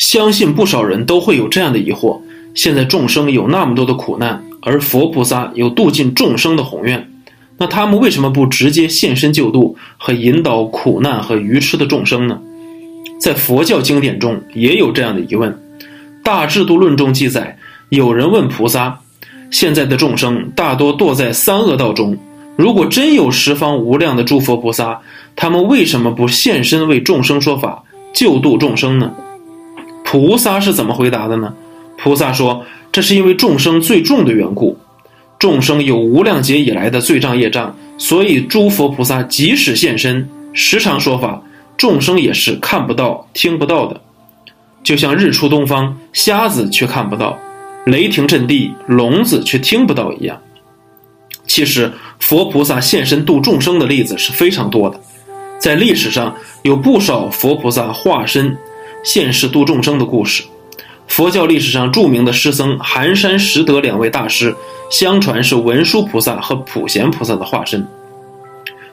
相信不少人都会有这样的疑惑：现在众生有那么多的苦难，而佛菩萨有度尽众生的宏愿，那他们为什么不直接现身救度和引导苦难和愚痴的众生呢？在佛教经典中也有这样的疑问，《大智度论》中记载，有人问菩萨：现在的众生大多堕在三恶道中，如果真有十方无量的诸佛菩萨，他们为什么不现身为众生说法，救度众生呢？菩萨是怎么回答的呢？菩萨说：“这是因为众生最重的缘故，众生有无量劫以来的罪障业障，所以诸佛菩萨即使现身，时常说法，众生也是看不到、听不到的。就像日出东方，瞎子却看不到；雷霆震地，聋子却听不到一样。其实，佛菩萨现身度众生的例子是非常多的，在历史上有不少佛菩萨化身。”现世度众生的故事，佛教历史上著名的诗僧寒山拾得两位大师，相传是文殊菩萨和普贤菩萨的化身。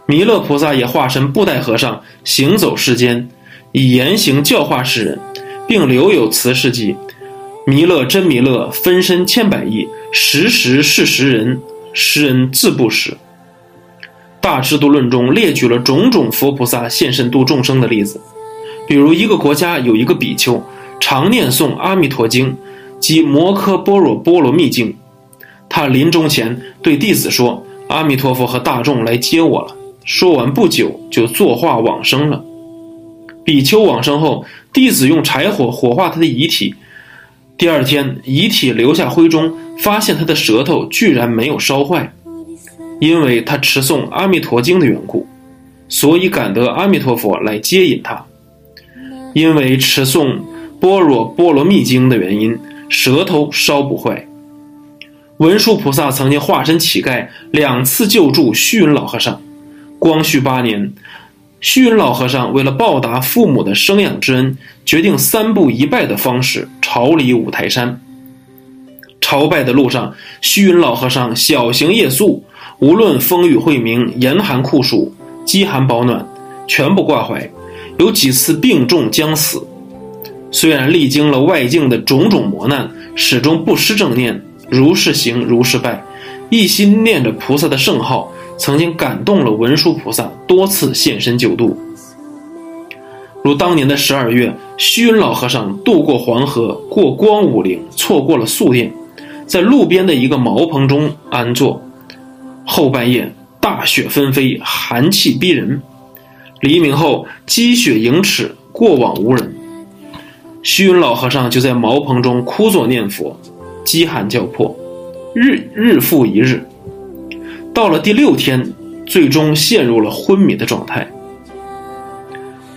弥勒菩萨也化身布袋和尚，行走世间，以言行教化世人，并留有词事迹：“弥勒真弥勒，分身千百亿，时时是时人，时人自不识。”大智度论中列举了种种佛菩萨现身度众生的例子。比如，一个国家有一个比丘，常念诵《阿弥陀经》及《摩诃般若波罗蜜经》。他临终前对弟子说：“阿弥陀佛和大众来接我了。”说完不久，就作化往生了。比丘往生后，弟子用柴火火化他的遗体。第二天，遗体留下灰中，发现他的舌头居然没有烧坏，因为他持诵《阿弥陀经》的缘故，所以感得阿弥陀佛来接引他。因为持诵《般若波罗蜜经》的原因，舌头烧不坏。文殊菩萨曾经化身乞丐，两次救助虚云老和尚。光绪八年，虚云老和尚为了报答父母的生养之恩，决定三步一拜的方式朝礼五台山。朝拜的路上，虚云老和尚小行夜宿，无论风雨晦明、严寒酷暑、饥寒保暖，全部挂怀。有几次病重将死，虽然历经了外境的种种磨难，始终不失正念，如是行如是拜，一心念着菩萨的圣号，曾经感动了文殊菩萨，多次现身救度。如当年的十二月，虚云老和尚渡过黄河，过光武陵，错过了宿店，在路边的一个茅棚中安坐。后半夜，大雪纷飞，寒气逼人。黎明后，积雪盈尺，过往无人。虚云老和尚就在茅棚中枯坐念佛，饥寒交迫，日日复一日。到了第六天，最终陷入了昏迷的状态。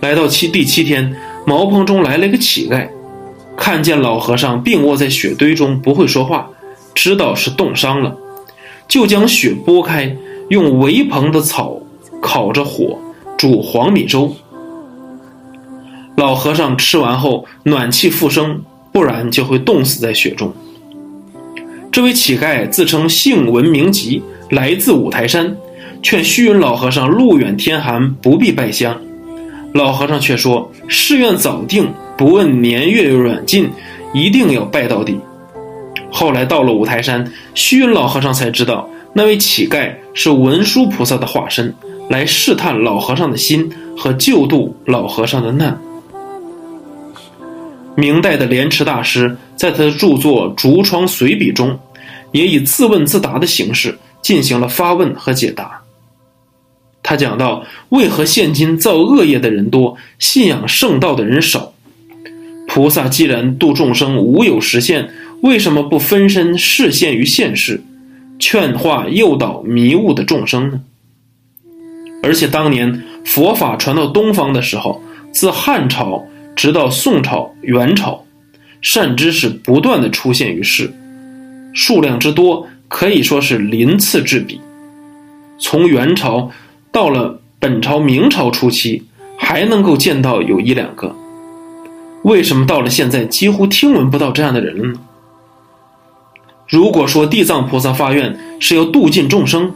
来到七第七天，茅棚中来了一个乞丐，看见老和尚病卧在雪堆中，不会说话，知道是冻伤了，就将雪拨开，用围棚的草烤着火。煮黄米粥，老和尚吃完后暖气复生，不然就会冻死在雪中。这位乞丐自称姓文名吉，来自五台山，劝虚云老和尚路远天寒不必拜香。老和尚却说誓愿早定，不问年月远近，一定要拜到底。后来到了五台山，虚云老和尚才知道那位乞丐是文殊菩萨的化身。来试探老和尚的心和救度老和尚的难。明代的莲池大师在他的著作《竹窗随笔》中，也以自问自答的形式进行了发问和解答。他讲到：为何现今造恶业的人多，信仰圣道的人少？菩萨既然度众生无有实现，为什么不分身示现于现世，劝化诱导迷雾的众生呢？而且当年佛法传到东方的时候，自汉朝直到宋朝、元朝，善知识不断的出现于世，数量之多可以说是鳞次栉比。从元朝到了本朝、明朝初期，还能够见到有一两个。为什么到了现在几乎听闻不到这样的人了呢？如果说地藏菩萨发愿是要度尽众生，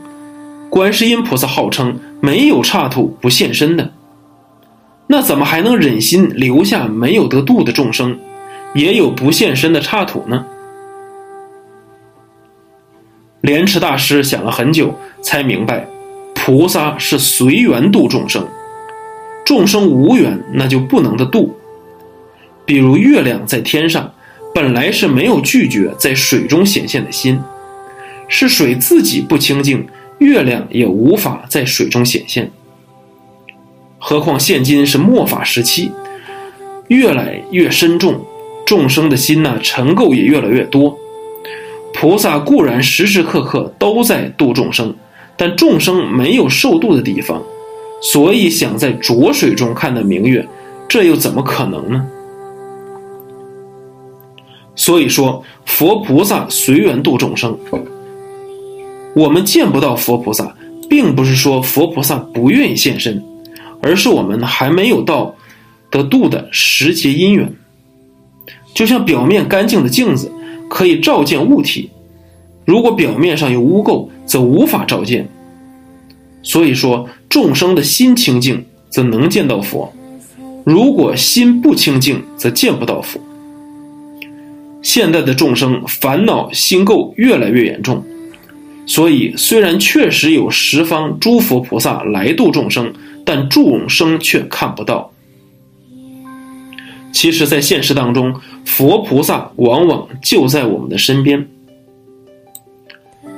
观世音菩萨号称没有刹土不现身的，那怎么还能忍心留下没有得度的众生，也有不现身的刹土呢？莲池大师想了很久，才明白，菩萨是随缘度众生，众生无缘，那就不能的度。比如月亮在天上，本来是没有拒绝在水中显现的心，是水自己不清净，月亮也无法在水中显现。何况现今是末法时期，越来越深重，众生的心呢，尘垢也越来越多。菩萨固然时时刻刻都在度众生，但众生没有受度的地方，所以想在浊水中看到明月，这又怎么可能呢？所以说，佛菩萨随缘度众生。我们见不到佛菩萨，并不是说佛菩萨不愿意现身，而是我们还没有到得度的时节因缘。就像表面干净的镜子。可以照见物体，如果表面上有污垢，则无法照见。所以说，众生的心清净，则能见到佛；如果心不清净，则见不到佛。现在的众生烦恼心垢越来越严重，所以虽然确实有十方诸佛菩萨来度众生，但众生却看不到。其实，在现实当中，佛菩萨往往就在我们的身边，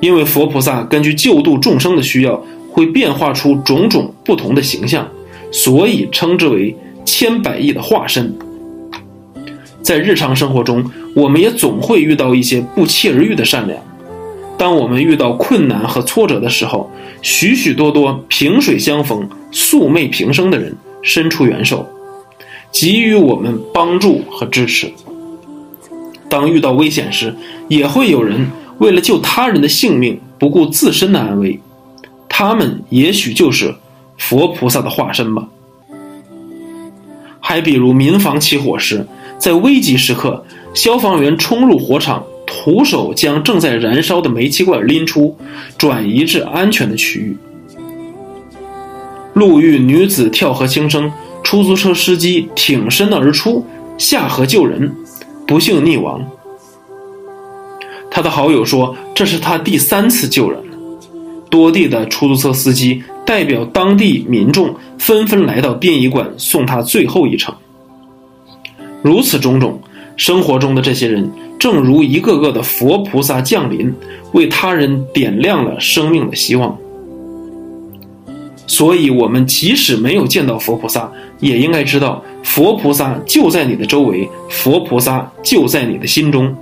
因为佛菩萨根据救度众生的需要，会变化出种种不同的形象，所以称之为千百亿的化身。在日常生活中，我们也总会遇到一些不期而遇的善良。当我们遇到困难和挫折的时候，许许多多萍水相逢、素昧平生的人伸出援手。给予我们帮助和支持。当遇到危险时，也会有人为了救他人的性命，不顾自身的安危。他们也许就是佛菩萨的化身吧。还比如民房起火时，在危急时刻，消防员冲入火场，徒手将正在燃烧的煤气罐拎出，转移至安全的区域。路遇女子跳河轻生。出租车司机挺身而出下河救人，不幸溺亡。他的好友说：“这是他第三次救人了。”多地的出租车司机代表当地民众纷纷来到殡仪馆送他最后一程。如此种种，生活中的这些人，正如一个个的佛菩萨降临，为他人点亮了生命的希望。所以，我们即使没有见到佛菩萨，也应该知道，佛菩萨就在你的周围，佛菩萨就在你的心中。